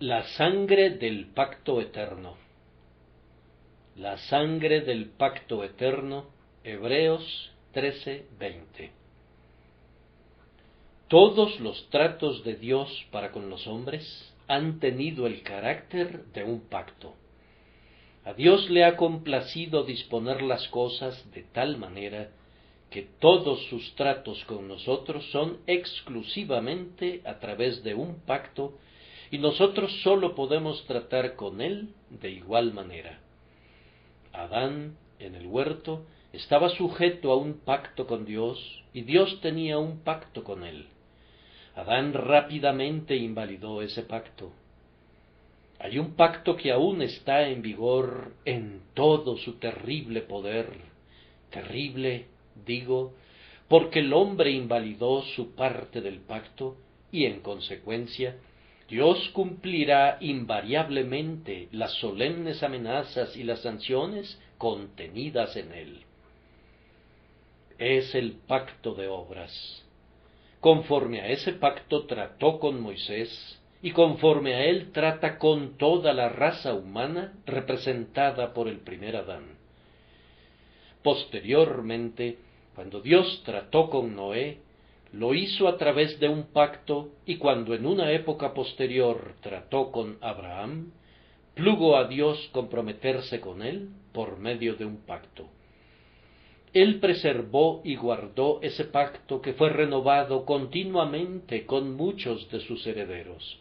La sangre del pacto eterno. La sangre del pacto eterno. Hebreos 13:20. Todos los tratos de Dios para con los hombres han tenido el carácter de un pacto. A Dios le ha complacido disponer las cosas de tal manera que todos sus tratos con nosotros son exclusivamente a través de un pacto y nosotros sólo podemos tratar con él de igual manera. Adán, en el huerto, estaba sujeto a un pacto con Dios y Dios tenía un pacto con él. Adán rápidamente invalidó ese pacto. Hay un pacto que aún está en vigor en todo su terrible poder, terrible, digo, porque el hombre invalidó su parte del pacto y en consecuencia Dios cumplirá invariablemente las solemnes amenazas y las sanciones contenidas en él. Es el pacto de obras. Conforme a ese pacto trató con Moisés, y conforme a él trata con toda la raza humana representada por el primer Adán. Posteriormente, cuando Dios trató con Noé, lo hizo a través de un pacto y cuando en una época posterior trató con Abraham, plugo a Dios comprometerse con él por medio de un pacto. Él preservó y guardó ese pacto que fue renovado continuamente con muchos de sus herederos.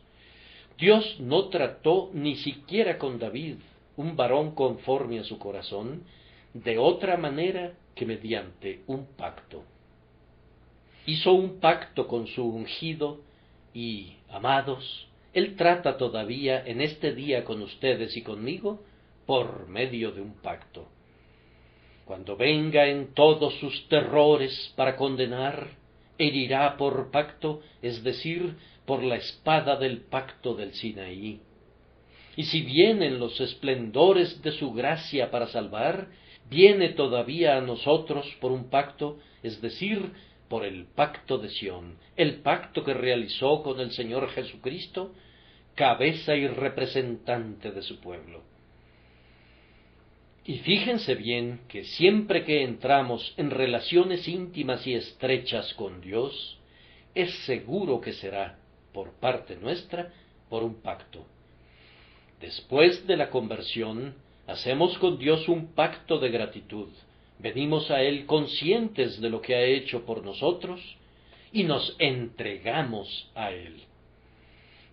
Dios no trató ni siquiera con David, un varón conforme a su corazón, de otra manera que mediante un pacto hizo un pacto con su ungido y, amados, Él trata todavía en este día con ustedes y conmigo por medio de un pacto. Cuando venga en todos sus terrores para condenar, herirá por pacto, es decir, por la espada del pacto del Sinaí. Y si vienen los esplendores de su gracia para salvar, viene todavía a nosotros por un pacto, es decir, por el pacto de Sión, el pacto que realizó con el Señor Jesucristo, cabeza y representante de su pueblo. Y fíjense bien que siempre que entramos en relaciones íntimas y estrechas con Dios, es seguro que será, por parte nuestra, por un pacto. Después de la conversión, hacemos con Dios un pacto de gratitud, Venimos a Él conscientes de lo que ha hecho por nosotros y nos entregamos a Él.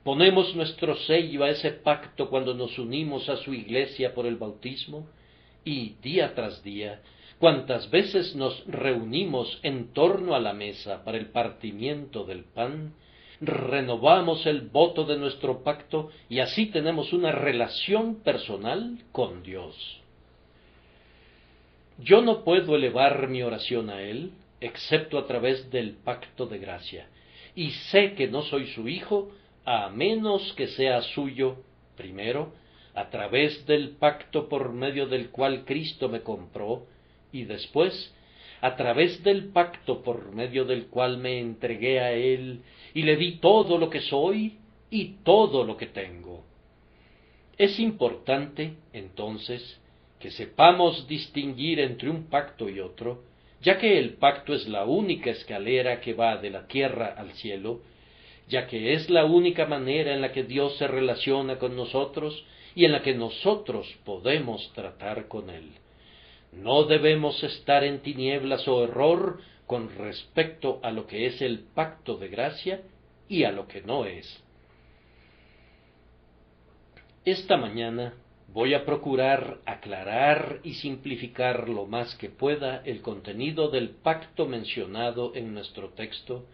Ponemos nuestro sello a ese pacto cuando nos unimos a su iglesia por el bautismo y día tras día, cuantas veces nos reunimos en torno a la mesa para el partimiento del pan, renovamos el voto de nuestro pacto y así tenemos una relación personal con Dios. Yo no puedo elevar mi oración a Él, excepto a través del pacto de gracia, y sé que no soy su hijo, a menos que sea suyo, primero, a través del pacto por medio del cual Cristo me compró, y después, a través del pacto por medio del cual me entregué a Él y le di todo lo que soy y todo lo que tengo. Es importante, entonces, que sepamos distinguir entre un pacto y otro, ya que el pacto es la única escalera que va de la tierra al cielo, ya que es la única manera en la que Dios se relaciona con nosotros y en la que nosotros podemos tratar con Él. No debemos estar en tinieblas o error con respecto a lo que es el pacto de gracia y a lo que no es. Esta mañana Voy a procurar aclarar y simplificar lo más que pueda el contenido del pacto mencionado en nuestro texto,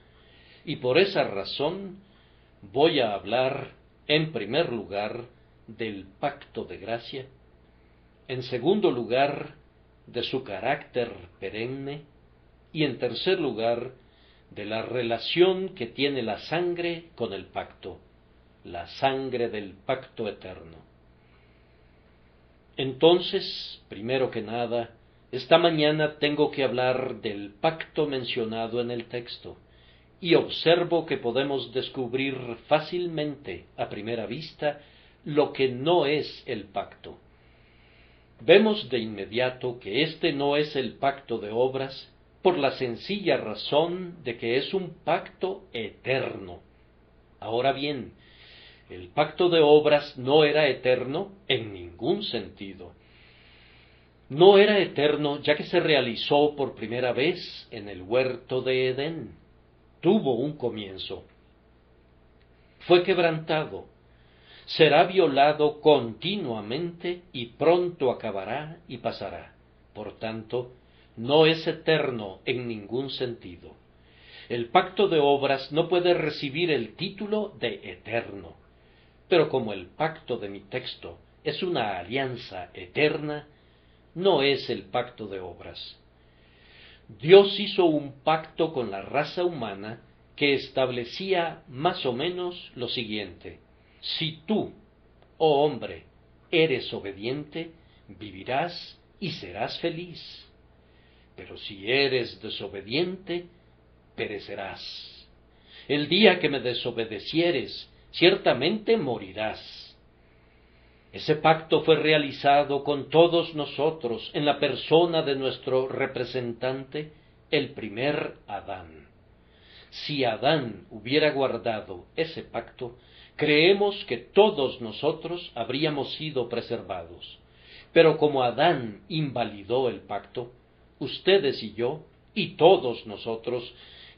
y por esa razón voy a hablar, en primer lugar, del pacto de gracia, en segundo lugar, de su carácter perenne, y en tercer lugar, de la relación que tiene la sangre con el pacto, la sangre del pacto eterno. Entonces, primero que nada, esta mañana tengo que hablar del pacto mencionado en el texto, y observo que podemos descubrir fácilmente, a primera vista, lo que no es el pacto. Vemos de inmediato que este no es el pacto de obras por la sencilla razón de que es un pacto eterno. Ahora bien, el pacto de obras no era eterno en ningún sentido. No era eterno ya que se realizó por primera vez en el huerto de Edén. Tuvo un comienzo. Fue quebrantado. Será violado continuamente y pronto acabará y pasará. Por tanto, no es eterno en ningún sentido. El pacto de obras no puede recibir el título de eterno. Pero como el pacto de mi texto es una alianza eterna, no es el pacto de obras. Dios hizo un pacto con la raza humana que establecía más o menos lo siguiente. Si tú, oh hombre, eres obediente, vivirás y serás feliz. Pero si eres desobediente, perecerás. El día que me desobedecieres, ciertamente morirás. Ese pacto fue realizado con todos nosotros en la persona de nuestro representante, el primer Adán. Si Adán hubiera guardado ese pacto, creemos que todos nosotros habríamos sido preservados. Pero como Adán invalidó el pacto, ustedes y yo, y todos nosotros,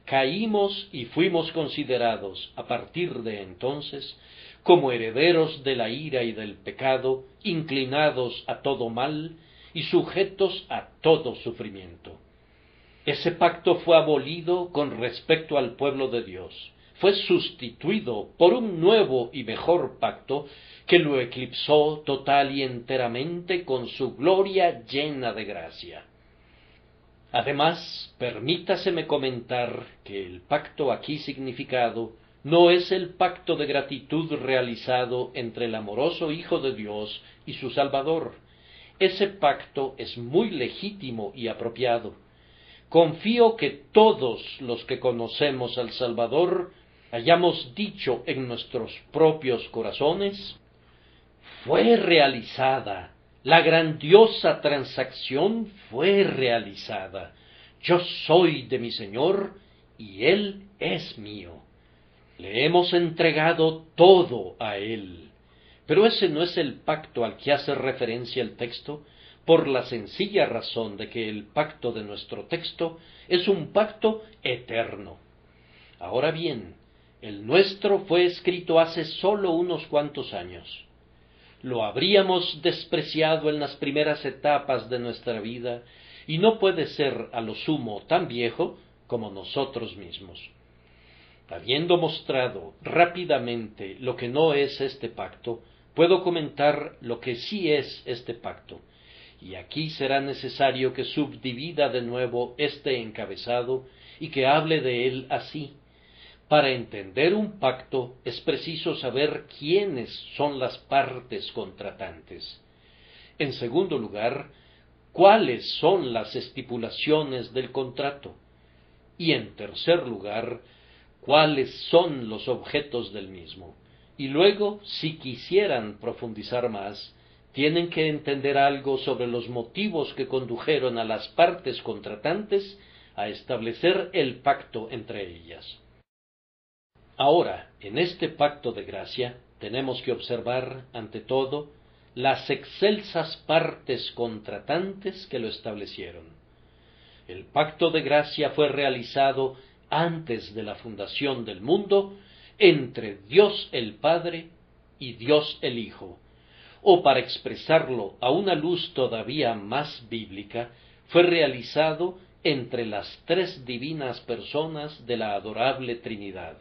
caímos y fuimos considerados a partir de entonces como herederos de la ira y del pecado, inclinados a todo mal y sujetos a todo sufrimiento. Ese pacto fue abolido con respecto al pueblo de Dios, fue sustituido por un nuevo y mejor pacto que lo eclipsó total y enteramente con su gloria llena de gracia. Además, permítaseme comentar que el pacto aquí significado no es el pacto de gratitud realizado entre el amoroso Hijo de Dios y su Salvador. Ese pacto es muy legítimo y apropiado. Confío que todos los que conocemos al Salvador hayamos dicho en nuestros propios corazones, fue realizada, la grandiosa transacción fue realizada. Yo soy de mi Señor y Él es mío. Le hemos entregado todo a Él. Pero ese no es el pacto al que hace referencia el texto, por la sencilla razón de que el pacto de nuestro texto es un pacto eterno. Ahora bien, el nuestro fue escrito hace sólo unos cuantos años. Lo habríamos despreciado en las primeras etapas de nuestra vida y no puede ser a lo sumo tan viejo como nosotros mismos. Habiendo mostrado rápidamente lo que no es este pacto, puedo comentar lo que sí es este pacto, y aquí será necesario que subdivida de nuevo este encabezado y que hable de él así. Para entender un pacto es preciso saber quiénes son las partes contratantes. En segundo lugar, cuáles son las estipulaciones del contrato. Y en tercer lugar, cuáles son los objetos del mismo. Y luego, si quisieran profundizar más, tienen que entender algo sobre los motivos que condujeron a las partes contratantes a establecer el pacto entre ellas. Ahora, en este pacto de gracia, tenemos que observar, ante todo, las excelsas partes contratantes que lo establecieron. El pacto de gracia fue realizado antes de la fundación del mundo entre Dios el Padre y Dios el Hijo, o para expresarlo a una luz todavía más bíblica, fue realizado entre las tres divinas personas de la adorable Trinidad.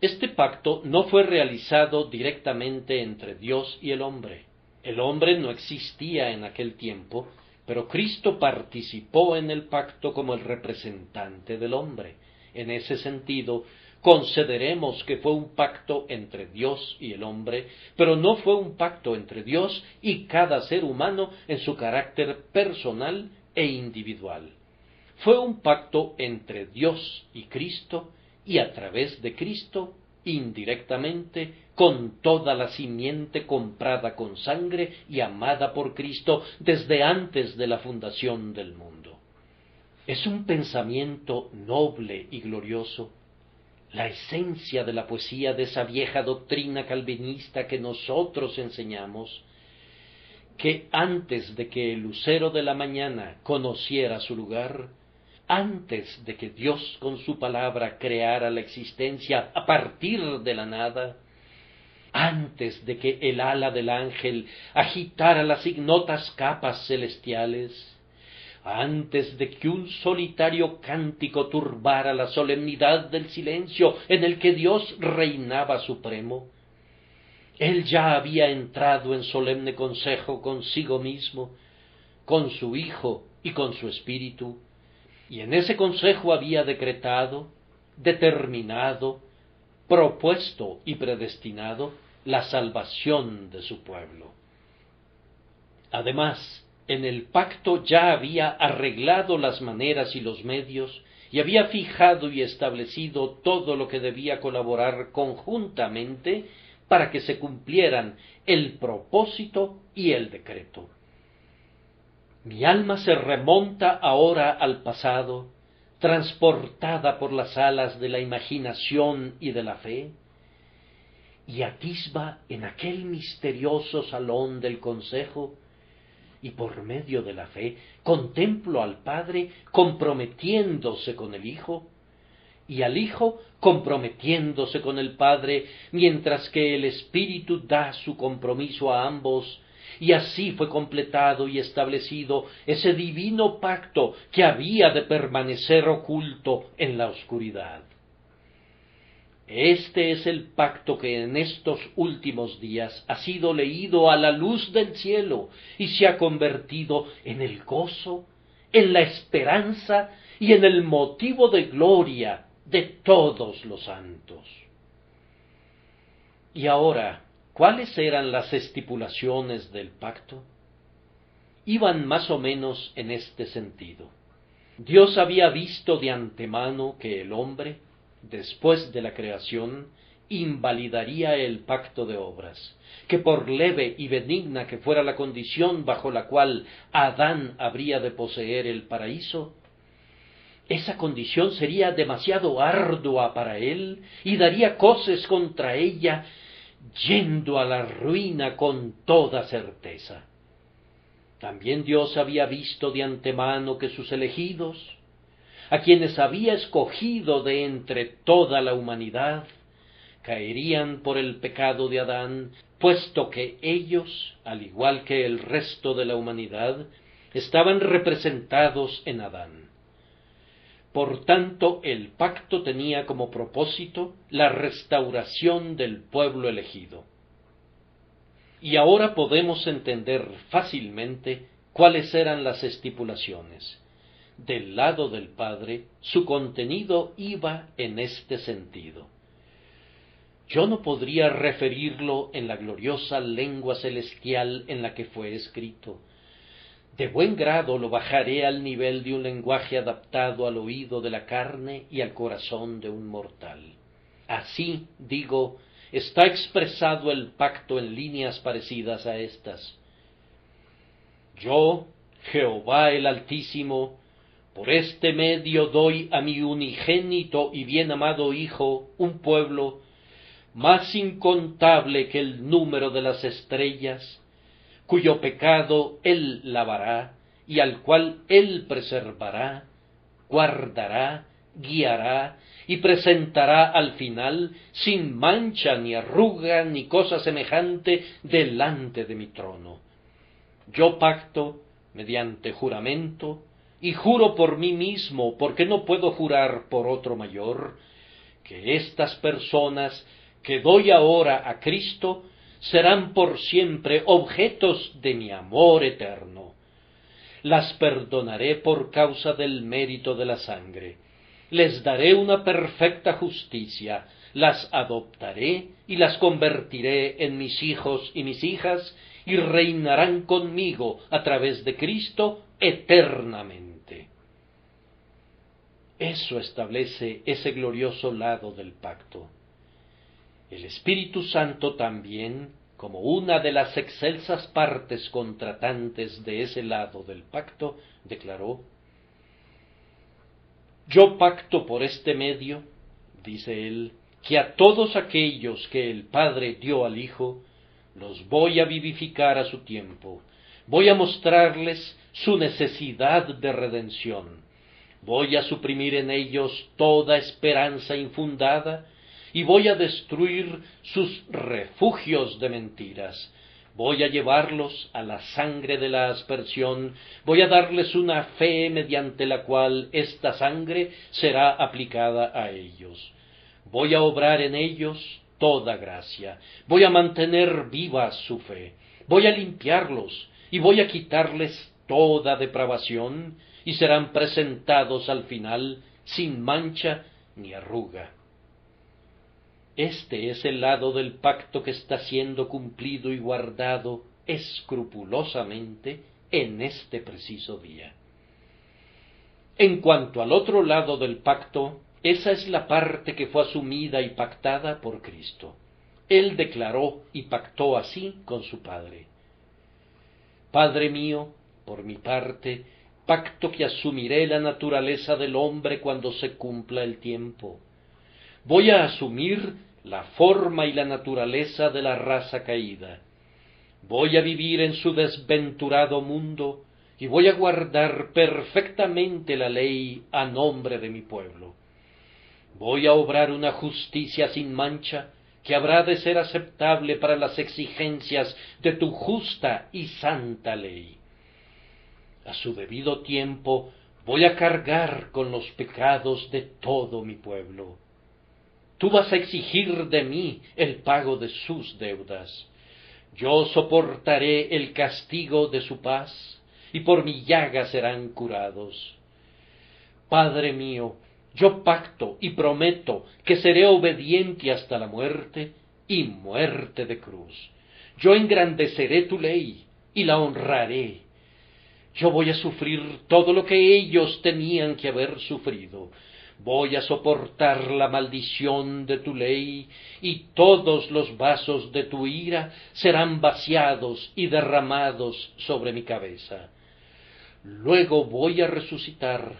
Este pacto no fue realizado directamente entre Dios y el hombre. El hombre no existía en aquel tiempo, pero Cristo participó en el pacto como el representante del hombre. En ese sentido, consideremos que fue un pacto entre Dios y el hombre, pero no fue un pacto entre Dios y cada ser humano en su carácter personal e individual. fue un pacto entre Dios y Cristo y a través de Cristo, indirectamente, con toda la simiente comprada con sangre y amada por Cristo desde antes de la fundación del mundo. Es un pensamiento noble y glorioso, la esencia de la poesía de esa vieja doctrina calvinista que nosotros enseñamos, que antes de que el lucero de la mañana conociera su lugar, antes de que Dios con su palabra creara la existencia a partir de la nada, antes de que el ala del ángel agitara las ignotas capas celestiales, antes de que un solitario cántico turbara la solemnidad del silencio en el que Dios reinaba supremo, él ya había entrado en solemne consejo consigo mismo, con su Hijo y con su Espíritu, y en ese consejo había decretado, determinado, propuesto y predestinado la salvación de su pueblo. Además, en el pacto ya había arreglado las maneras y los medios, y había fijado y establecido todo lo que debía colaborar conjuntamente para que se cumplieran el propósito y el decreto. Mi alma se remonta ahora al pasado, transportada por las alas de la imaginación y de la fe, y atisba en aquel misterioso salón del consejo, y por medio de la fe contemplo al Padre comprometiéndose con el Hijo, y al Hijo comprometiéndose con el Padre, mientras que el Espíritu da su compromiso a ambos, y así fue completado y establecido ese divino pacto que había de permanecer oculto en la oscuridad. Este es el pacto que en estos últimos días ha sido leído a la luz del cielo y se ha convertido en el gozo, en la esperanza y en el motivo de gloria de todos los santos. Y ahora, ¿cuáles eran las estipulaciones del pacto? Iban más o menos en este sentido. Dios había visto de antemano que el hombre, después de la creación, invalidaría el pacto de obras, que por leve y benigna que fuera la condición bajo la cual Adán habría de poseer el paraíso, esa condición sería demasiado ardua para él y daría coces contra ella, yendo a la ruina con toda certeza. También Dios había visto de antemano que sus elegidos, a quienes había escogido de entre toda la humanidad, caerían por el pecado de Adán, puesto que ellos, al igual que el resto de la humanidad, estaban representados en Adán. Por tanto, el pacto tenía como propósito la restauración del pueblo elegido. Y ahora podemos entender fácilmente cuáles eran las estipulaciones. Del lado del Padre, su contenido iba en este sentido. Yo no podría referirlo en la gloriosa lengua celestial en la que fue escrito, de buen grado lo bajaré al nivel de un lenguaje adaptado al oído de la carne y al corazón de un mortal. Así, digo, está expresado el pacto en líneas parecidas a estas. Yo, Jehová el Altísimo, por este medio doy a mi unigénito y bien amado Hijo un pueblo más incontable que el número de las estrellas, cuyo pecado él lavará y al cual él preservará, guardará, guiará y presentará al final sin mancha ni arruga ni cosa semejante delante de mi trono. Yo pacto mediante juramento y juro por mí mismo, porque no puedo jurar por otro mayor, que estas personas que doy ahora a Cristo serán por siempre objetos de mi amor eterno. Las perdonaré por causa del mérito de la sangre. Les daré una perfecta justicia, las adoptaré y las convertiré en mis hijos y mis hijas, y reinarán conmigo a través de Cristo eternamente. Eso establece ese glorioso lado del pacto. El Espíritu Santo también, como una de las excelsas partes contratantes de ese lado del pacto, declaró, Yo pacto por este medio, dice él, que a todos aquellos que el Padre dio al Hijo, los voy a vivificar a su tiempo, voy a mostrarles su necesidad de redención, voy a suprimir en ellos toda esperanza infundada, y voy a destruir sus refugios de mentiras. Voy a llevarlos a la sangre de la aspersión, voy a darles una fe mediante la cual esta sangre será aplicada a ellos. Voy a obrar en ellos toda gracia, voy a mantener viva su fe, voy a limpiarlos y voy a quitarles toda depravación y serán presentados al final sin mancha ni arruga. Este es el lado del pacto que está siendo cumplido y guardado escrupulosamente en este preciso día. En cuanto al otro lado del pacto, esa es la parte que fue asumida y pactada por Cristo. Él declaró y pactó así con su Padre. Padre mío, por mi parte, pacto que asumiré la naturaleza del hombre cuando se cumpla el tiempo. Voy a asumir la forma y la naturaleza de la raza caída. Voy a vivir en su desventurado mundo y voy a guardar perfectamente la ley a nombre de mi pueblo. Voy a obrar una justicia sin mancha que habrá de ser aceptable para las exigencias de tu justa y santa ley. A su debido tiempo voy a cargar con los pecados de todo mi pueblo Tú vas a exigir de mí el pago de sus deudas. Yo soportaré el castigo de su paz, y por mi llaga serán curados. Padre mío, yo pacto y prometo que seré obediente hasta la muerte y muerte de cruz. Yo engrandeceré tu ley y la honraré. Yo voy a sufrir todo lo que ellos tenían que haber sufrido voy a soportar la maldición de tu ley, y todos los vasos de tu ira serán vaciados y derramados sobre mi cabeza. Luego voy a resucitar,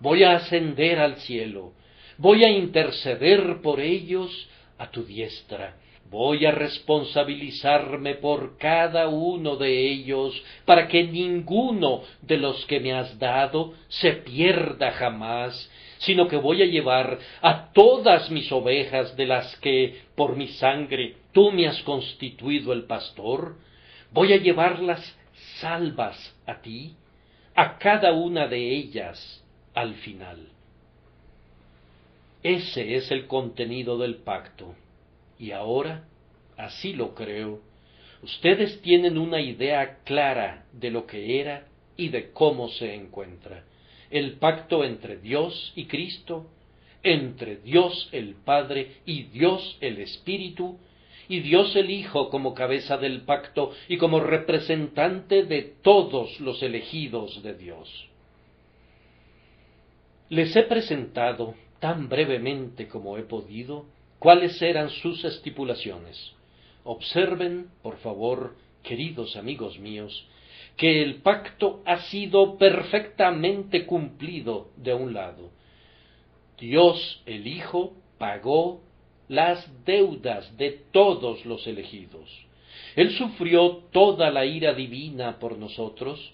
voy a ascender al cielo, voy a interceder por ellos a tu diestra, voy a responsabilizarme por cada uno de ellos, para que ninguno de los que me has dado se pierda jamás, sino que voy a llevar a todas mis ovejas de las que por mi sangre tú me has constituido el pastor, voy a llevarlas salvas a ti, a cada una de ellas al final. Ese es el contenido del pacto. Y ahora, así lo creo, ustedes tienen una idea clara de lo que era y de cómo se encuentra el pacto entre Dios y Cristo, entre Dios el Padre y Dios el Espíritu, y Dios el Hijo como cabeza del pacto y como representante de todos los elegidos de Dios. Les he presentado, tan brevemente como he podido, cuáles eran sus estipulaciones. Observen, por favor, queridos amigos míos, que el pacto ha sido perfectamente cumplido de un lado. Dios el Hijo pagó las deudas de todos los elegidos. Él sufrió toda la ira divina por nosotros,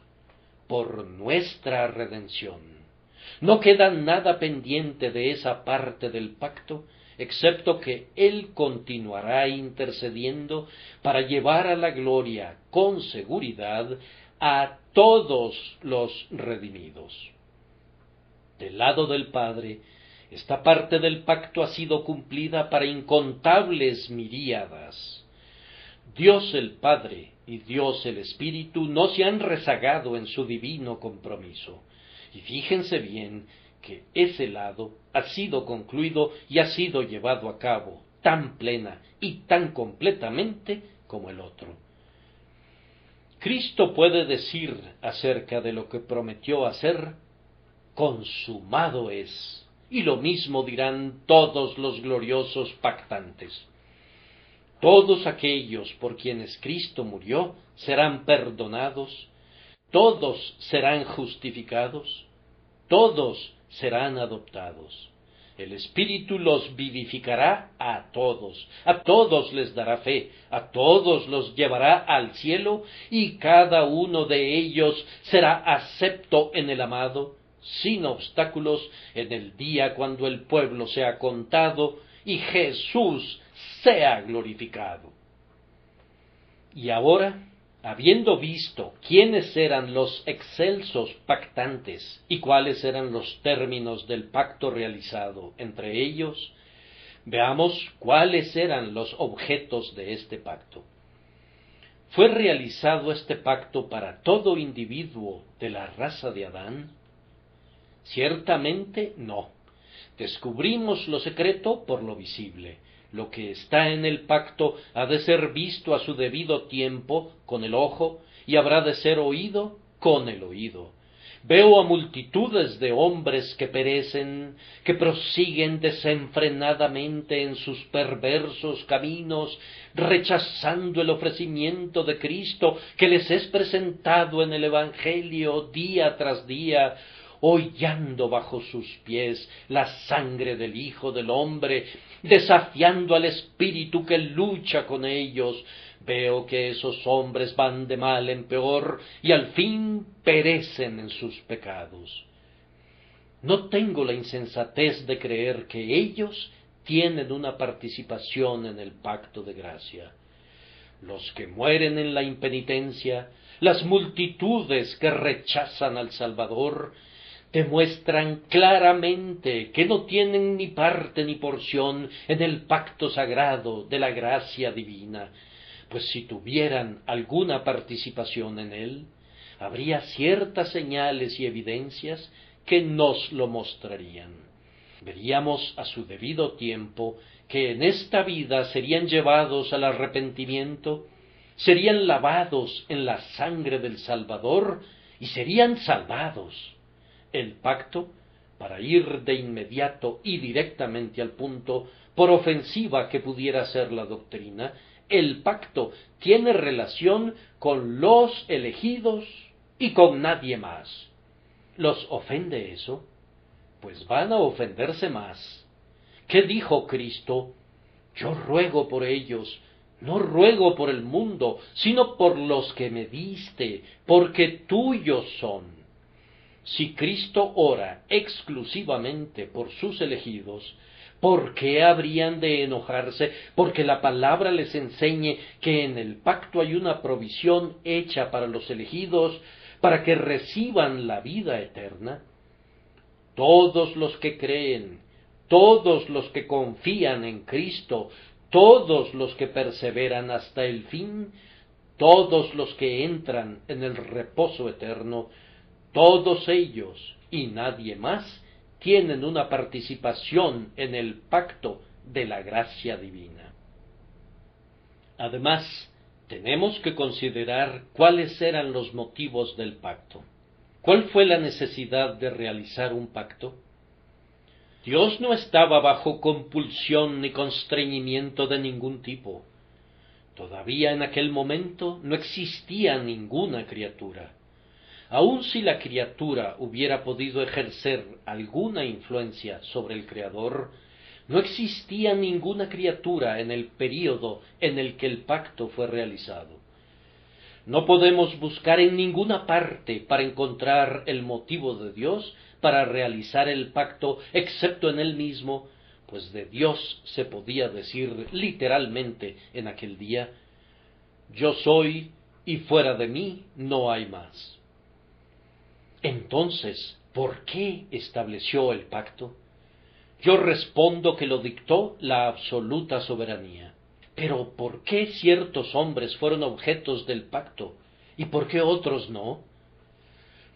por nuestra redención. No queda nada pendiente de esa parte del pacto excepto que Él continuará intercediendo para llevar a la gloria con seguridad a todos los redimidos. Del lado del Padre, esta parte del pacto ha sido cumplida para incontables miríadas. Dios el Padre y Dios el Espíritu no se han rezagado en su divino compromiso. Y fíjense bien que ese lado ha sido concluido y ha sido llevado a cabo tan plena y tan completamente como el otro. Cristo puede decir acerca de lo que prometió hacer, consumado es. Y lo mismo dirán todos los gloriosos pactantes. Todos aquellos por quienes Cristo murió serán perdonados, todos serán justificados, todos serán adoptados. El Espíritu los vivificará a todos, a todos les dará fe, a todos los llevará al cielo, y cada uno de ellos será acepto en el amado, sin obstáculos, en el día cuando el pueblo sea contado y Jesús sea glorificado. Y ahora habiendo visto quiénes eran los excelsos pactantes y cuáles eran los términos del pacto realizado entre ellos, veamos cuáles eran los objetos de este pacto. ¿Fue realizado este pacto para todo individuo de la raza de Adán? Ciertamente no. Descubrimos lo secreto por lo visible, lo que está en el pacto ha de ser visto a su debido tiempo con el ojo y habrá de ser oído con el oído. Veo a multitudes de hombres que perecen, que prosiguen desenfrenadamente en sus perversos caminos, rechazando el ofrecimiento de Cristo que les es presentado en el Evangelio día tras día, hollando bajo sus pies la sangre del Hijo del Hombre, desafiando al espíritu que lucha con ellos, veo que esos hombres van de mal en peor y al fin perecen en sus pecados. No tengo la insensatez de creer que ellos tienen una participación en el pacto de gracia. Los que mueren en la impenitencia, las multitudes que rechazan al Salvador, demuestran claramente que no tienen ni parte ni porción en el pacto sagrado de la gracia divina, pues si tuvieran alguna participación en él, habría ciertas señales y evidencias que nos lo mostrarían. Veríamos a su debido tiempo que en esta vida serían llevados al arrepentimiento, serían lavados en la sangre del Salvador y serían salvados el pacto para ir de inmediato y directamente al punto, por ofensiva que pudiera ser la doctrina, el pacto tiene relación con los elegidos y con nadie más. ¿Los ofende eso? Pues van a ofenderse más. ¿Qué dijo Cristo? Yo ruego por ellos, no ruego por el mundo, sino por los que me diste, porque tuyos son. Si Cristo ora exclusivamente por sus elegidos, ¿por qué habrían de enojarse porque la palabra les enseñe que en el pacto hay una provisión hecha para los elegidos para que reciban la vida eterna? Todos los que creen, todos los que confían en Cristo, todos los que perseveran hasta el fin, todos los que entran en el reposo eterno, todos ellos y nadie más tienen una participación en el pacto de la gracia divina. Además, tenemos que considerar cuáles eran los motivos del pacto. ¿Cuál fue la necesidad de realizar un pacto? Dios no estaba bajo compulsión ni constreñimiento de ningún tipo. Todavía en aquel momento no existía ninguna criatura. Aun si la criatura hubiera podido ejercer alguna influencia sobre el Creador, no existía ninguna criatura en el período en el que el pacto fue realizado. No podemos buscar en ninguna parte para encontrar el motivo de Dios para realizar el pacto excepto en él mismo, pues de Dios se podía decir literalmente en aquel día, yo soy y fuera de mí no hay más. Entonces, ¿por qué estableció el pacto? Yo respondo que lo dictó la absoluta soberanía. Pero ¿por qué ciertos hombres fueron objetos del pacto y por qué otros no?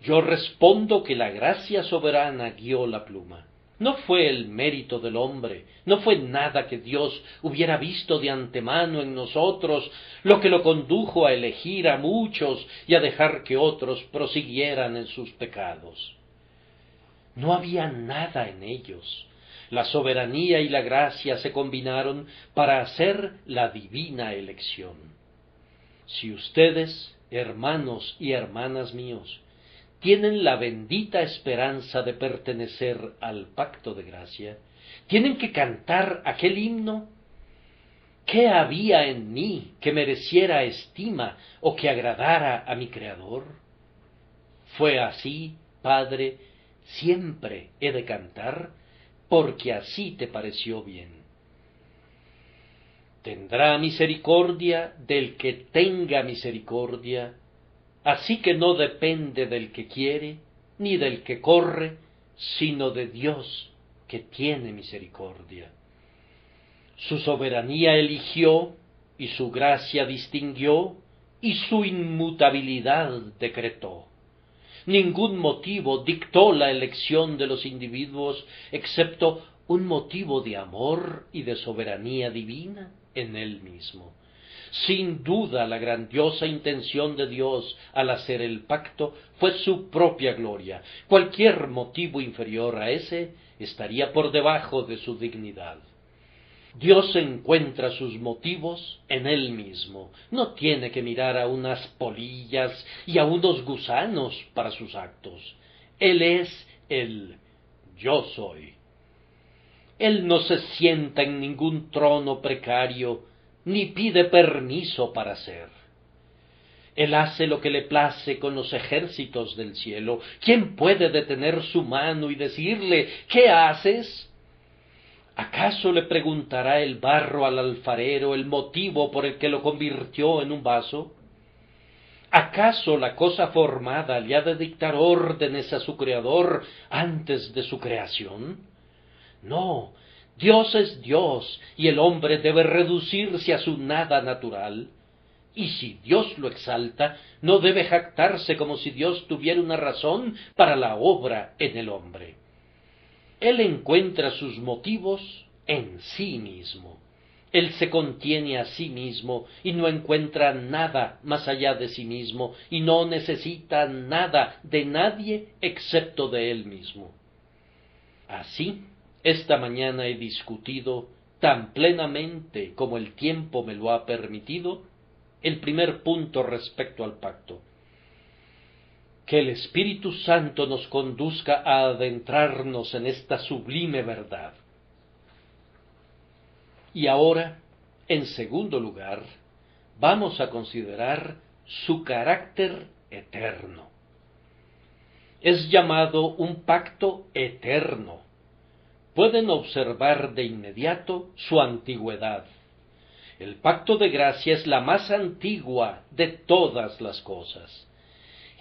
Yo respondo que la gracia soberana guió la pluma. No fue el mérito del hombre, no fue nada que Dios hubiera visto de antemano en nosotros lo que lo condujo a elegir a muchos y a dejar que otros prosiguieran en sus pecados. No había nada en ellos. La soberanía y la gracia se combinaron para hacer la divina elección. Si ustedes, hermanos y hermanas míos, tienen la bendita esperanza de pertenecer al pacto de gracia, tienen que cantar aquel himno. ¿Qué había en mí que mereciera estima o que agradara a mi Creador? Fue así, Padre, siempre he de cantar, porque así te pareció bien. Tendrá misericordia del que tenga misericordia, así que no depende del que quiere, ni del que corre, sino de Dios que tiene misericordia. Su soberanía eligió y su gracia distinguió y su inmutabilidad decretó. Ningún motivo dictó la elección de los individuos excepto un motivo de amor y de soberanía divina en él mismo. Sin duda la grandiosa intención de Dios al hacer el pacto fue su propia gloria. Cualquier motivo inferior a ese estaría por debajo de su dignidad. Dios encuentra sus motivos en Él mismo. No tiene que mirar a unas polillas y a unos gusanos para sus actos. Él es el yo soy. Él no se sienta en ningún trono precario ni pide permiso para ser. Él hace lo que le place con los ejércitos del cielo. ¿Quién puede detener su mano y decirle ¿Qué haces? ¿Acaso le preguntará el barro al alfarero el motivo por el que lo convirtió en un vaso? ¿Acaso la cosa formada le ha de dictar órdenes a su creador antes de su creación? No, Dios es Dios y el hombre debe reducirse a su nada natural. Y si Dios lo exalta, no debe jactarse como si Dios tuviera una razón para la obra en el hombre. Él encuentra sus motivos en sí mismo. Él se contiene a sí mismo y no encuentra nada más allá de sí mismo y no necesita nada de nadie excepto de él mismo. Así, esta mañana he discutido tan plenamente como el tiempo me lo ha permitido el primer punto respecto al pacto. Que el Espíritu Santo nos conduzca a adentrarnos en esta sublime verdad. Y ahora, en segundo lugar, vamos a considerar su carácter eterno. Es llamado un pacto eterno pueden observar de inmediato su antigüedad. El pacto de gracia es la más antigua de todas las cosas.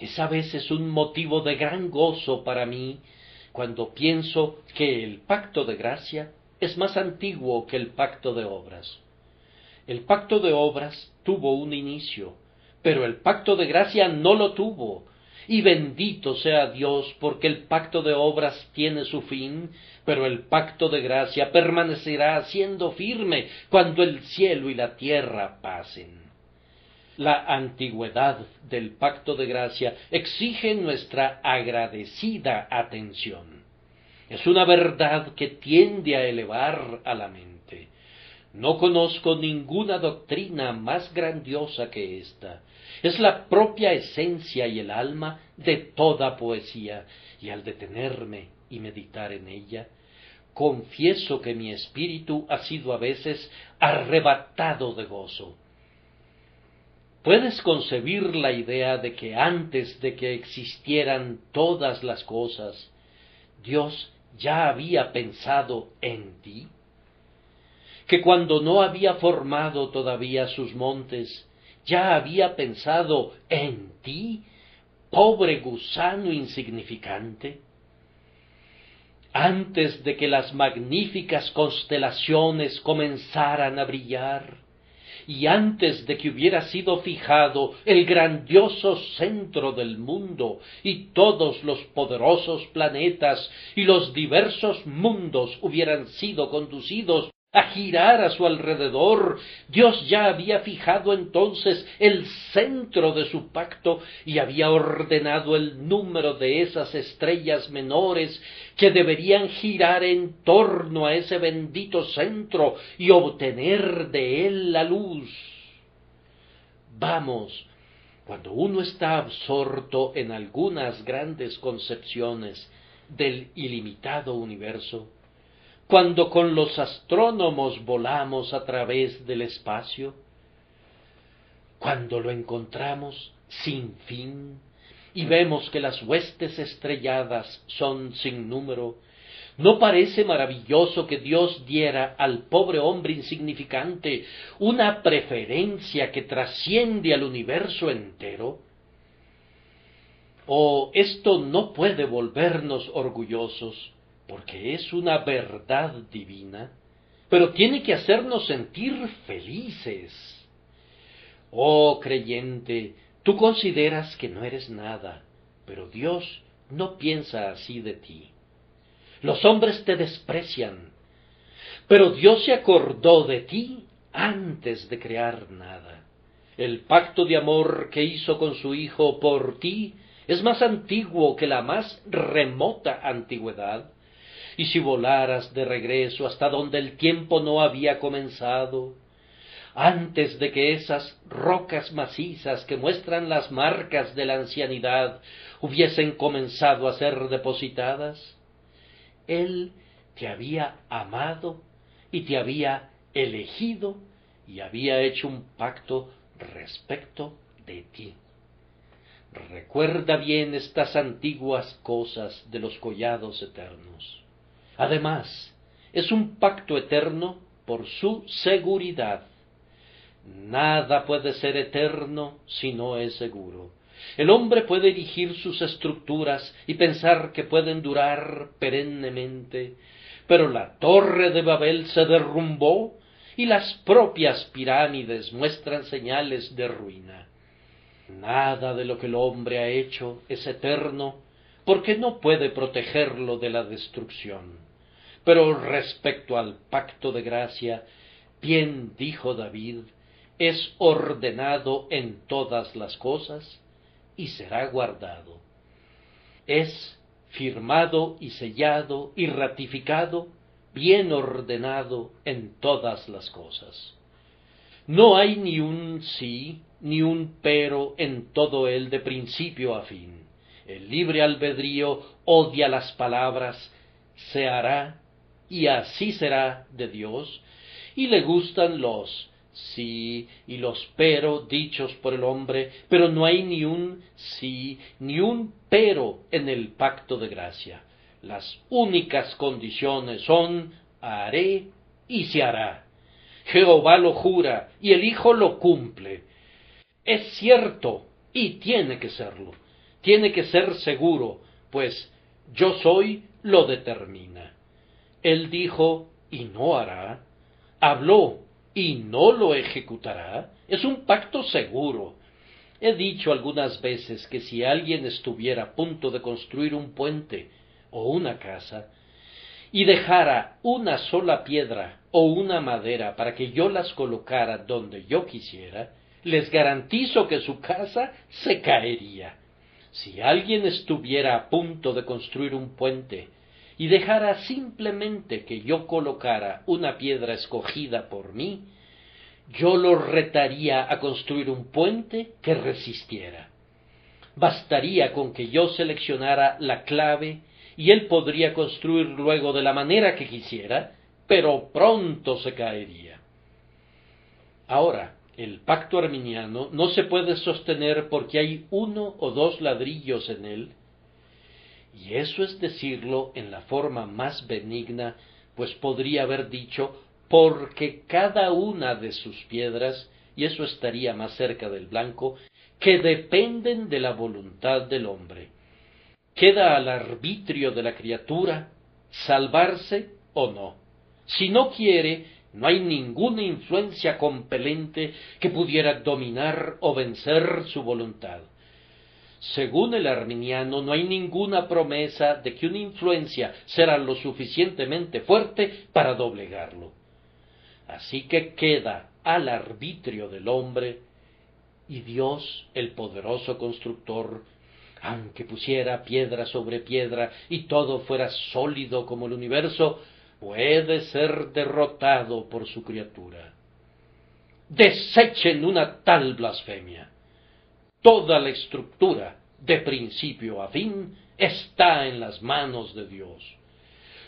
Es a veces un motivo de gran gozo para mí cuando pienso que el pacto de gracia es más antiguo que el pacto de obras. El pacto de obras tuvo un inicio, pero el pacto de gracia no lo tuvo, y bendito sea Dios porque el pacto de obras tiene su fin, pero el pacto de gracia permanecerá siendo firme cuando el cielo y la tierra pasen. La antigüedad del pacto de gracia exige nuestra agradecida atención. Es una verdad que tiende a elevar a la mente. No conozco ninguna doctrina más grandiosa que ésta, es la propia esencia y el alma de toda poesía, y al detenerme y meditar en ella, confieso que mi espíritu ha sido a veces arrebatado de gozo. ¿Puedes concebir la idea de que antes de que existieran todas las cosas, Dios ya había pensado en ti? Que cuando no había formado todavía sus montes, ya había pensado en ti, pobre gusano insignificante? Antes de que las magníficas constelaciones comenzaran a brillar, y antes de que hubiera sido fijado el grandioso centro del mundo y todos los poderosos planetas y los diversos mundos hubieran sido conducidos a girar a su alrededor. Dios ya había fijado entonces el centro de su pacto y había ordenado el número de esas estrellas menores que deberían girar en torno a ese bendito centro y obtener de él la luz. Vamos, cuando uno está absorto en algunas grandes concepciones del ilimitado universo, cuando con los astrónomos volamos a través del espacio, cuando lo encontramos sin fin y vemos que las huestes estrelladas son sin número, ¿no parece maravilloso que Dios diera al pobre hombre insignificante una preferencia que trasciende al universo entero? ¿O esto no puede volvernos orgullosos? Porque es una verdad divina, pero tiene que hacernos sentir felices. Oh creyente, tú consideras que no eres nada, pero Dios no piensa así de ti. Los hombres te desprecian, pero Dios se acordó de ti antes de crear nada. El pacto de amor que hizo con su Hijo por ti es más antiguo que la más remota antigüedad, y si volaras de regreso hasta donde el tiempo no había comenzado, antes de que esas rocas macizas que muestran las marcas de la ancianidad hubiesen comenzado a ser depositadas, Él te había amado y te había elegido y había hecho un pacto respecto de ti. Recuerda bien estas antiguas cosas de los collados eternos. Además, es un pacto eterno por su seguridad. Nada puede ser eterno si no es seguro. El hombre puede erigir sus estructuras y pensar que pueden durar perennemente, pero la torre de Babel se derrumbó y las propias pirámides muestran señales de ruina. Nada de lo que el hombre ha hecho es eterno porque no puede protegerlo de la destrucción. Pero respecto al pacto de gracia, bien dijo David, es ordenado en todas las cosas y será guardado. Es firmado y sellado y ratificado, bien ordenado en todas las cosas. No hay ni un sí ni un pero en todo él de principio a fin. El libre albedrío odia las palabras, se hará y así será de Dios, y le gustan los sí y los pero dichos por el hombre, pero no hay ni un sí ni un pero en el pacto de gracia. Las únicas condiciones son haré y se hará. Jehová lo jura y el Hijo lo cumple. Es cierto y tiene que serlo. Tiene que ser seguro, pues yo soy lo determina. Él dijo y no hará, habló y no lo ejecutará, es un pacto seguro. He dicho algunas veces que si alguien estuviera a punto de construir un puente o una casa, y dejara una sola piedra o una madera para que yo las colocara donde yo quisiera, les garantizo que su casa se caería. Si alguien estuviera a punto de construir un puente y dejara simplemente que yo colocara una piedra escogida por mí, yo lo retaría a construir un puente que resistiera. Bastaría con que yo seleccionara la clave y él podría construir luego de la manera que quisiera, pero pronto se caería. Ahora, el pacto arminiano no se puede sostener porque hay uno o dos ladrillos en él y eso es decirlo en la forma más benigna, pues podría haber dicho porque cada una de sus piedras, y eso estaría más cerca del blanco, que dependen de la voluntad del hombre. Queda al arbitrio de la criatura salvarse o no. Si no quiere, no hay ninguna influencia compelente que pudiera dominar o vencer su voluntad. Según el arminiano, no hay ninguna promesa de que una influencia será lo suficientemente fuerte para doblegarlo. Así que queda al arbitrio del hombre y Dios, el poderoso constructor, aunque pusiera piedra sobre piedra y todo fuera sólido como el universo, puede ser derrotado por su criatura. Desechen una tal blasfemia. Toda la estructura, de principio a fin, está en las manos de Dios.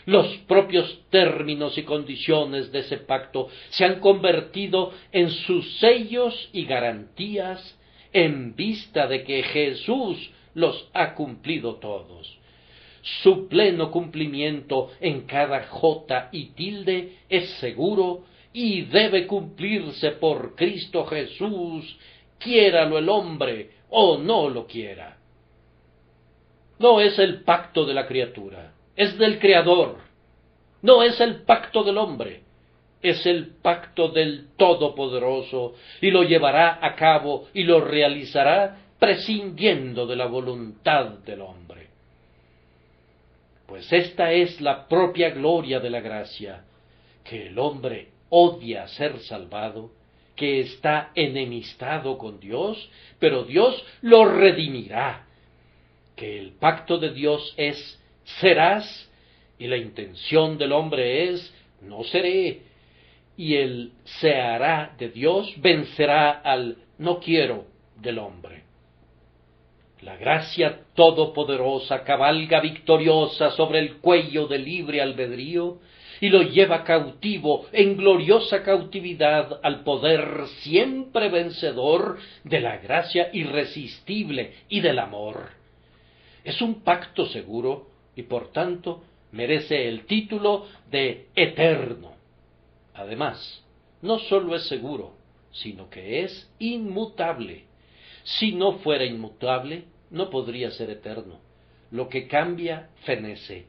Los propios términos y condiciones de ese pacto se han convertido en sus sellos y garantías en vista de que Jesús los ha cumplido todos. Su pleno cumplimiento en cada jota y tilde es seguro y debe cumplirse por Cristo Jesús, quiéralo el hombre o no lo quiera. No es el pacto de la criatura, es del Creador. No es el pacto del hombre, es el pacto del Todopoderoso, y lo llevará a cabo y lo realizará prescindiendo de la voluntad del hombre. Pues esta es la propia gloria de la gracia, que el hombre odia ser salvado, que está enemistado con Dios, pero Dios lo redimirá, que el pacto de Dios es serás, y la intención del hombre es no seré, y el se hará de Dios vencerá al no quiero del hombre. La gracia todopoderosa cabalga victoriosa sobre el cuello del libre albedrío y lo lleva cautivo en gloriosa cautividad al poder siempre vencedor de la gracia irresistible y del amor. Es un pacto seguro y por tanto merece el título de eterno. Además, no sólo es seguro, sino que es inmutable. Si no fuera inmutable, no podría ser eterno. Lo que cambia, fenece.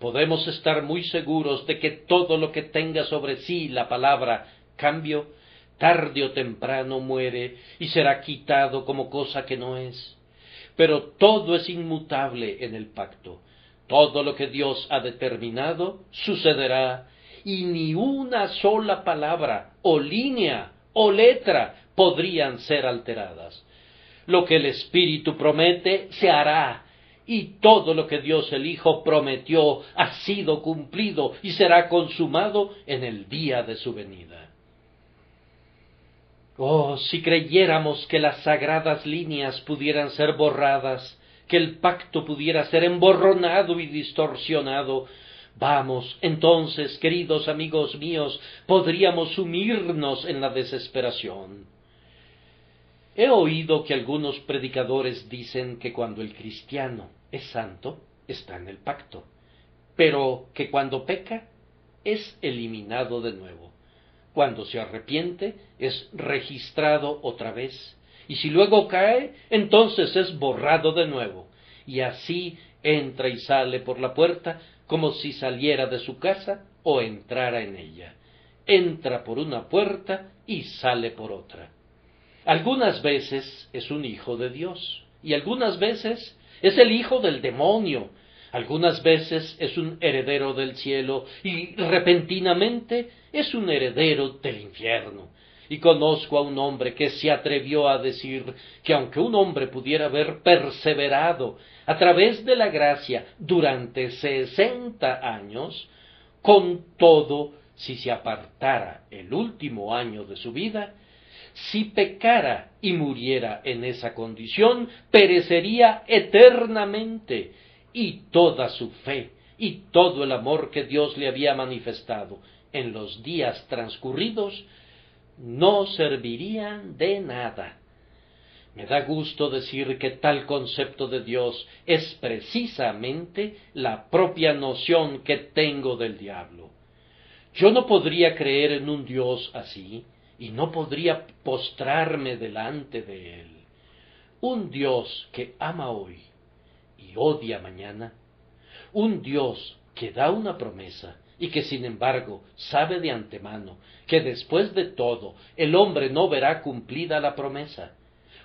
Podemos estar muy seguros de que todo lo que tenga sobre sí la palabra cambio, tarde o temprano muere y será quitado como cosa que no es. Pero todo es inmutable en el pacto. Todo lo que Dios ha determinado sucederá y ni una sola palabra o línea o letra podrían ser alteradas. Lo que el Espíritu promete se hará, y todo lo que Dios el Hijo prometió ha sido cumplido y será consumado en el día de su venida. Oh, si creyéramos que las sagradas líneas pudieran ser borradas, que el pacto pudiera ser emborronado y distorsionado, Vamos, entonces, queridos amigos míos, podríamos sumirnos en la desesperación. He oído que algunos predicadores dicen que cuando el cristiano es santo, está en el pacto, pero que cuando peca, es eliminado de nuevo. Cuando se arrepiente, es registrado otra vez, y si luego cae, entonces es borrado de nuevo, y así entra y sale por la puerta como si saliera de su casa o entrara en ella. Entra por una puerta y sale por otra. Algunas veces es un hijo de Dios y algunas veces es el hijo del demonio. Algunas veces es un heredero del cielo y repentinamente es un heredero del infierno. Y conozco a un hombre que se atrevió a decir que aunque un hombre pudiera haber perseverado a través de la gracia durante sesenta años, con todo, si se apartara el último año de su vida, si pecara y muriera en esa condición, perecería eternamente, y toda su fe y todo el amor que Dios le había manifestado en los días transcurridos no servirían de nada. Me da gusto decir que tal concepto de Dios es precisamente la propia noción que tengo del diablo. Yo no podría creer en un Dios así y no podría postrarme delante de él. Un Dios que ama hoy y odia mañana. Un Dios que da una promesa y que sin embargo sabe de antemano que después de todo el hombre no verá cumplida la promesa.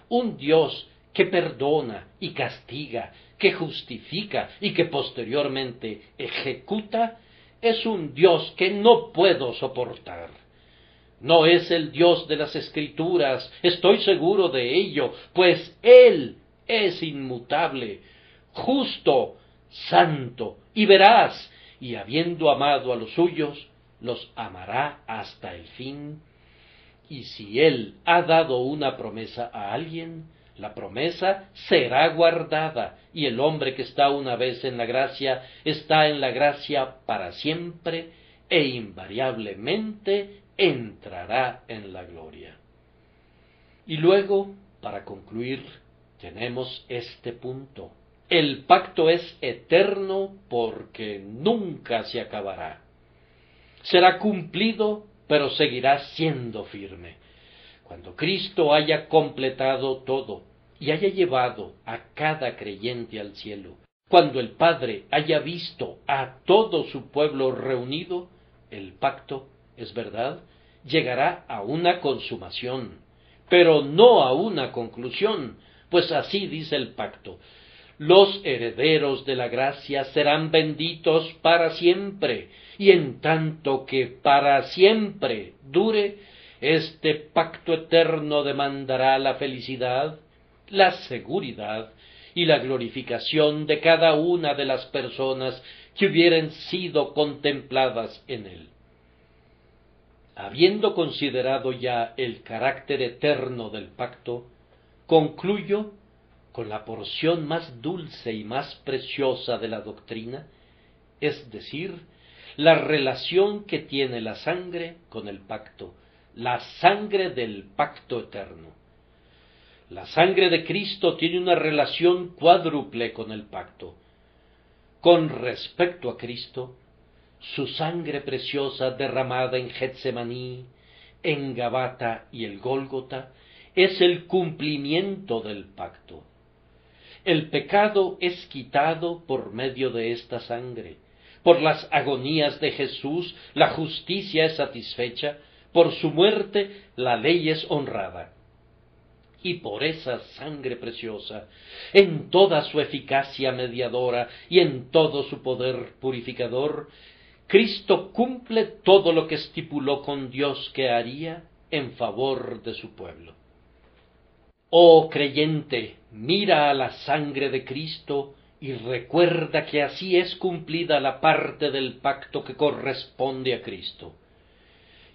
Un Dios que perdona y castiga, que justifica y que posteriormente ejecuta, es un Dios que no puedo soportar. No es el Dios de las Escrituras, estoy seguro de ello, pues Él es inmutable, justo, santo y veraz, y habiendo amado a los suyos, los amará hasta el fin. Y si Él ha dado una promesa a alguien, la promesa será guardada, y el hombre que está una vez en la gracia está en la gracia para siempre e invariablemente entrará en la gloria. Y luego, para concluir, tenemos este punto. El pacto es eterno porque nunca se acabará. Será cumplido, pero seguirá siendo firme. Cuando Cristo haya completado todo y haya llevado a cada creyente al cielo, cuando el Padre haya visto a todo su pueblo reunido, el pacto, es verdad, llegará a una consumación, pero no a una conclusión, pues así dice el pacto. Los herederos de la gracia serán benditos para siempre, y en tanto que para siempre dure, este pacto eterno demandará la felicidad, la seguridad y la glorificación de cada una de las personas que hubieran sido contempladas en él. Habiendo considerado ya el carácter eterno del pacto, concluyo con la porción más dulce y más preciosa de la doctrina, es decir, la relación que tiene la sangre con el pacto, la sangre del pacto eterno. La sangre de Cristo tiene una relación cuádruple con el pacto. Con respecto a Cristo, su sangre preciosa derramada en Getsemaní, en Gabata y el Gólgota, es el cumplimiento del pacto. El pecado es quitado por medio de esta sangre. Por las agonías de Jesús la justicia es satisfecha, por su muerte la ley es honrada. Y por esa sangre preciosa, en toda su eficacia mediadora y en todo su poder purificador, Cristo cumple todo lo que estipuló con Dios que haría en favor de su pueblo. Oh creyente, mira a la sangre de Cristo y recuerda que así es cumplida la parte del pacto que corresponde a Cristo.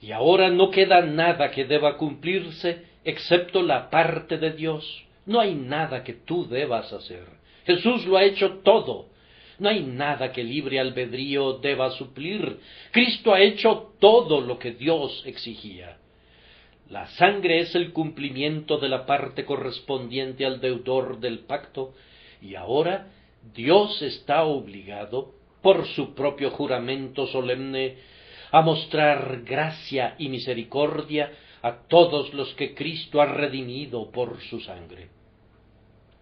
Y ahora no queda nada que deba cumplirse excepto la parte de Dios. No hay nada que tú debas hacer. Jesús lo ha hecho todo no hay nada que libre albedrío deba suplir. Cristo ha hecho todo lo que Dios exigía. La sangre es el cumplimiento de la parte correspondiente al deudor del pacto, y ahora Dios está obligado, por su propio juramento solemne, a mostrar gracia y misericordia a todos los que Cristo ha redimido por su sangre.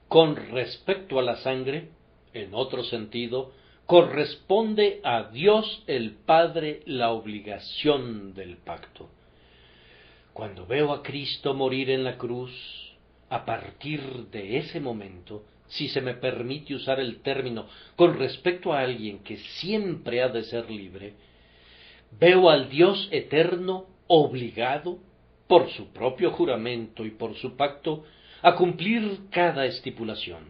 Con respecto a la sangre, en otro sentido, corresponde a Dios el Padre la obligación del pacto. Cuando veo a Cristo morir en la cruz, a partir de ese momento, si se me permite usar el término con respecto a alguien que siempre ha de ser libre, veo al Dios eterno obligado, por su propio juramento y por su pacto, a cumplir cada estipulación.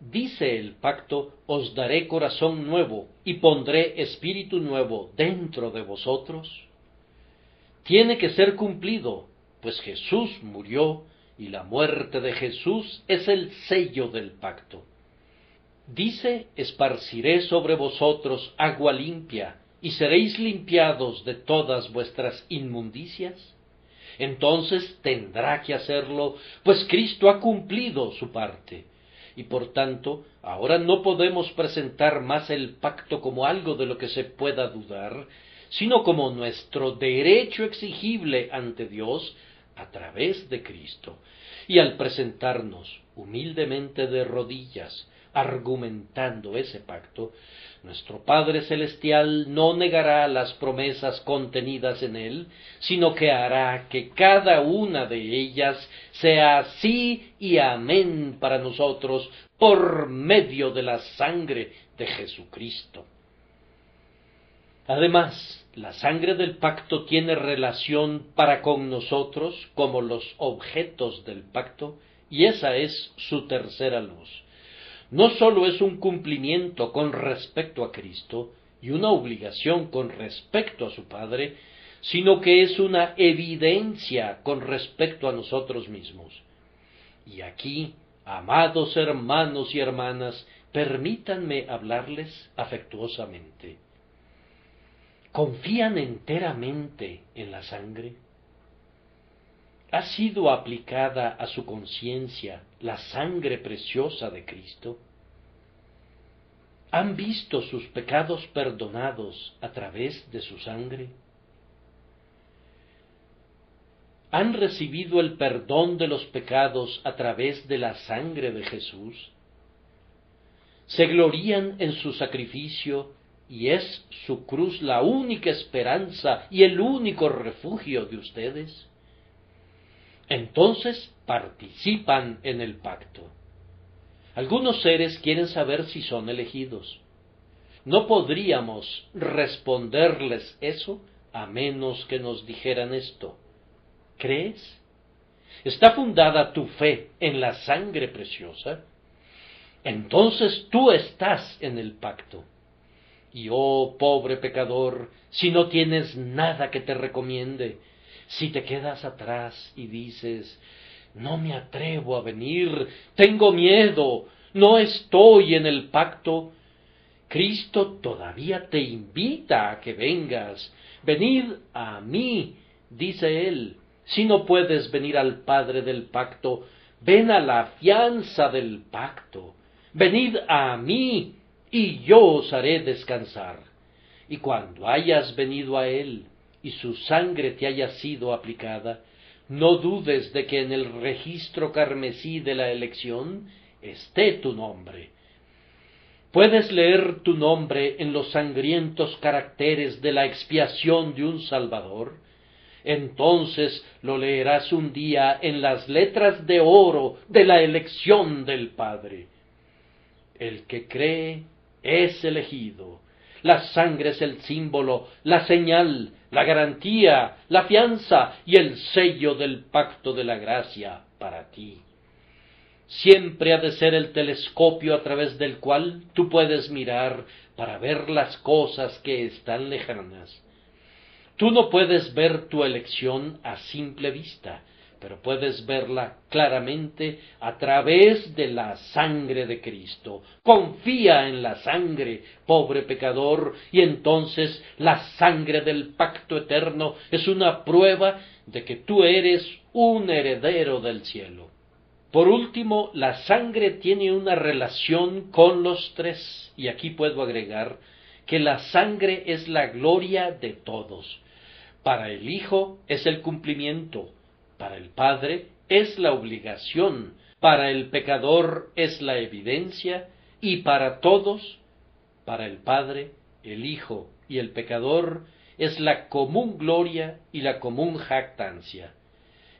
Dice el pacto, os daré corazón nuevo y pondré espíritu nuevo dentro de vosotros. Tiene que ser cumplido, pues Jesús murió y la muerte de Jesús es el sello del pacto. Dice, esparciré sobre vosotros agua limpia, y seréis limpiados de todas vuestras inmundicias. Entonces tendrá que hacerlo, pues Cristo ha cumplido su parte y por tanto ahora no podemos presentar más el pacto como algo de lo que se pueda dudar, sino como nuestro derecho exigible ante Dios a través de Cristo. Y al presentarnos humildemente de rodillas, argumentando ese pacto, nuestro Padre Celestial no negará las promesas contenidas en él, sino que hará que cada una de ellas sea sí y amén para nosotros por medio de la sangre de Jesucristo. Además, La sangre del pacto tiene relación para con nosotros como los objetos del pacto, y esa es su tercera luz. No sólo es un cumplimiento con respecto a Cristo y una obligación con respecto a su Padre, sino que es una evidencia con respecto a nosotros mismos. Y aquí, amados hermanos y hermanas, permítanme hablarles afectuosamente. ¿Confían enteramente en la sangre? ¿Ha sido aplicada a su conciencia la sangre preciosa de Cristo? ¿Han visto sus pecados perdonados a través de su sangre? ¿Han recibido el perdón de los pecados a través de la sangre de Jesús? ¿Se glorían en su sacrificio y es su cruz la única esperanza y el único refugio de ustedes? Entonces participan en el pacto. Algunos seres quieren saber si son elegidos. No podríamos responderles eso a menos que nos dijeran esto. ¿Crees? ¿Está fundada tu fe en la sangre preciosa? Entonces tú estás en el pacto. Y oh pobre pecador, si no tienes nada que te recomiende, si te quedas atrás y dices, no me atrevo a venir, tengo miedo, no estoy en el pacto, Cristo todavía te invita a que vengas. Venid a mí, dice él, si no puedes venir al Padre del pacto, ven a la fianza del pacto. Venid a mí, y yo os haré descansar. Y cuando hayas venido a Él, y su sangre te haya sido aplicada, no dudes de que en el registro carmesí de la elección esté tu nombre. Puedes leer tu nombre en los sangrientos caracteres de la expiación de un Salvador, entonces lo leerás un día en las letras de oro de la elección del Padre. El que cree es elegido. La sangre es el símbolo, la señal, la garantía, la fianza y el sello del pacto de la gracia para ti. Siempre ha de ser el telescopio a través del cual tú puedes mirar para ver las cosas que están lejanas Tú no puedes ver tu elección a simple vista, pero puedes verla claramente a través de la sangre de Cristo. Confía en la sangre, pobre pecador, y entonces la sangre del pacto eterno es una prueba de que tú eres un heredero del cielo. Por último, la sangre tiene una relación con los tres, y aquí puedo agregar que la sangre es la gloria de todos. Para el Hijo es el cumplimiento, para el Padre es la obligación, para el pecador es la evidencia, y para todos, para el Padre, el Hijo y el pecador, es la común gloria y la común jactancia.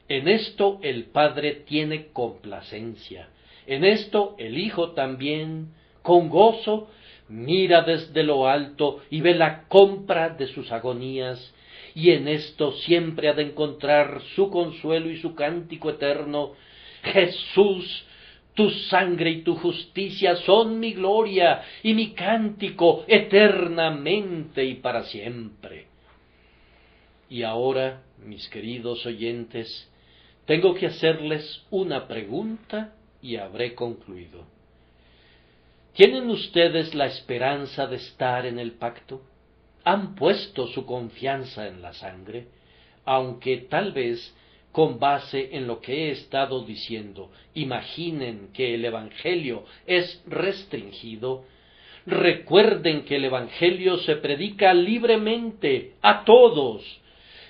En esto el Padre tiene complacencia, en esto el Hijo también, con gozo, mira desde lo alto y ve la compra de sus agonías y en esto siempre ha de encontrar su consuelo y su cántico eterno. Jesús, tu sangre y tu justicia son mi gloria y mi cántico eternamente y para siempre. Y ahora, mis queridos oyentes, tengo que hacerles una pregunta y habré concluido. ¿Tienen ustedes la esperanza de estar en el pacto? Han puesto su confianza en la sangre, aunque tal vez con base en lo que he estado diciendo, imaginen que el Evangelio es restringido, recuerden que el Evangelio se predica libremente a todos.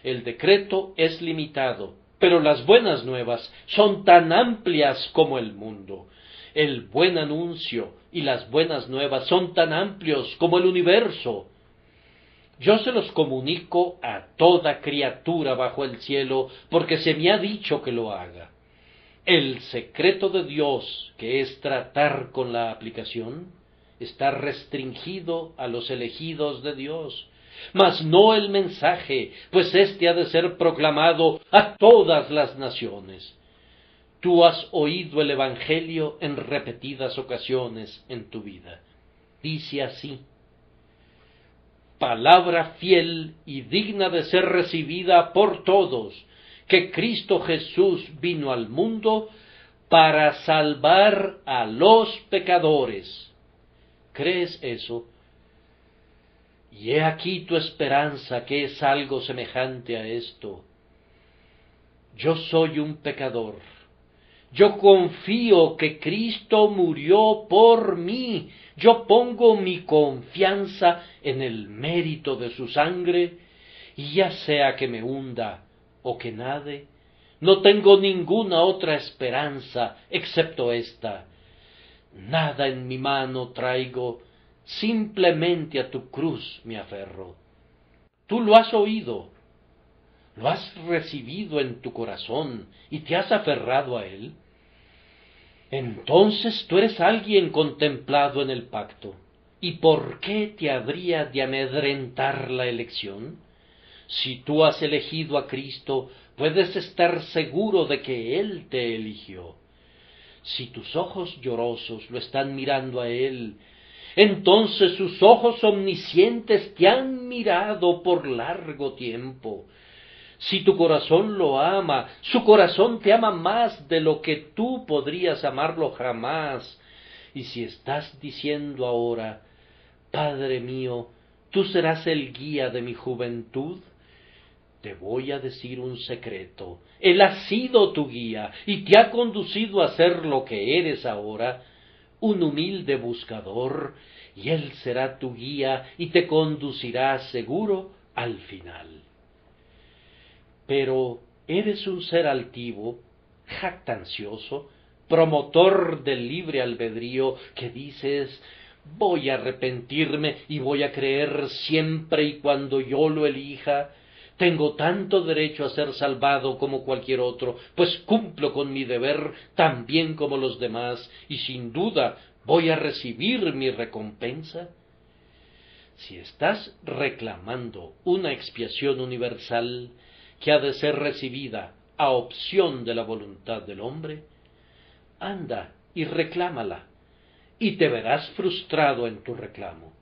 El decreto es limitado, pero las buenas nuevas son tan amplias como el mundo. El buen anuncio y las buenas nuevas son tan amplios como el universo. Yo se los comunico a toda criatura bajo el cielo, porque se me ha dicho que lo haga. El secreto de Dios, que es tratar con la aplicación, está restringido a los elegidos de Dios, mas no el mensaje, pues éste ha de ser proclamado a todas las naciones. Tú has oído el Evangelio en repetidas ocasiones en tu vida. Dice así, palabra fiel y digna de ser recibida por todos, que Cristo Jesús vino al mundo para salvar a los pecadores. ¿Crees eso? Y he aquí tu esperanza, que es algo semejante a esto. Yo soy un pecador. Yo confío que Cristo murió por mí. Yo pongo mi confianza en el mérito de su sangre, y ya sea que me hunda o que nade, no tengo ninguna otra esperanza excepto esta. Nada en mi mano traigo, simplemente a tu cruz me aferro. Tú lo has oído, lo has recibido en tu corazón y te has aferrado a él. Entonces tú eres alguien contemplado en el pacto. ¿Y por qué te habría de amedrentar la elección? Si tú has elegido a Cristo, puedes estar seguro de que Él te eligió. Si tus ojos llorosos lo están mirando a Él, entonces sus ojos omniscientes te han mirado por largo tiempo. Si tu corazón lo ama, su corazón te ama más de lo que tú podrías amarlo jamás. Y si estás diciendo ahora, Padre mío, tú serás el guía de mi juventud, te voy a decir un secreto. Él ha sido tu guía y te ha conducido a ser lo que eres ahora, un humilde buscador, y Él será tu guía y te conducirá seguro al final. Pero eres un ser altivo, jactancioso, promotor del libre albedrío, que dices voy a arrepentirme y voy a creer siempre y cuando yo lo elija, tengo tanto derecho a ser salvado como cualquier otro, pues cumplo con mi deber tan bien como los demás, y sin duda voy a recibir mi recompensa. Si estás reclamando una expiación universal que ha de ser recibida a opción de la voluntad del hombre, anda y reclámala, y te verás frustrado en tu reclamo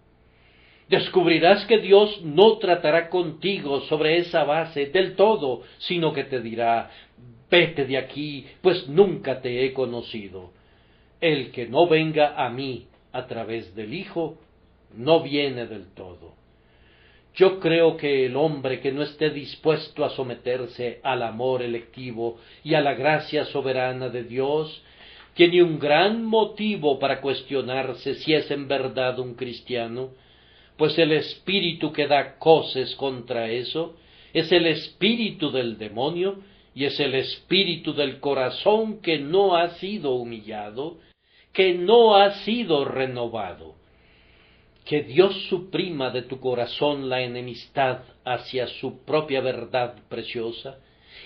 descubrirás que Dios no tratará contigo sobre esa base del todo, sino que te dirá, vete de aquí, pues nunca te he conocido. El que no venga a mí a través del Hijo, no viene del todo. Yo creo que el hombre que no esté dispuesto a someterse al amor electivo y a la gracia soberana de Dios, tiene un gran motivo para cuestionarse si es en verdad un cristiano, pues el espíritu que da coces contra eso es el espíritu del demonio y es el espíritu del corazón que no ha sido humillado, que no ha sido renovado. Que Dios suprima de tu corazón la enemistad hacia su propia verdad preciosa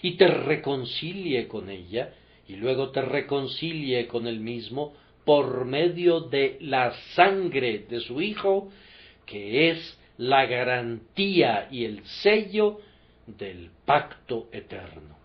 y te reconcilie con ella y luego te reconcilie con él mismo por medio de la sangre de su Hijo que es la garantía y el sello del pacto eterno.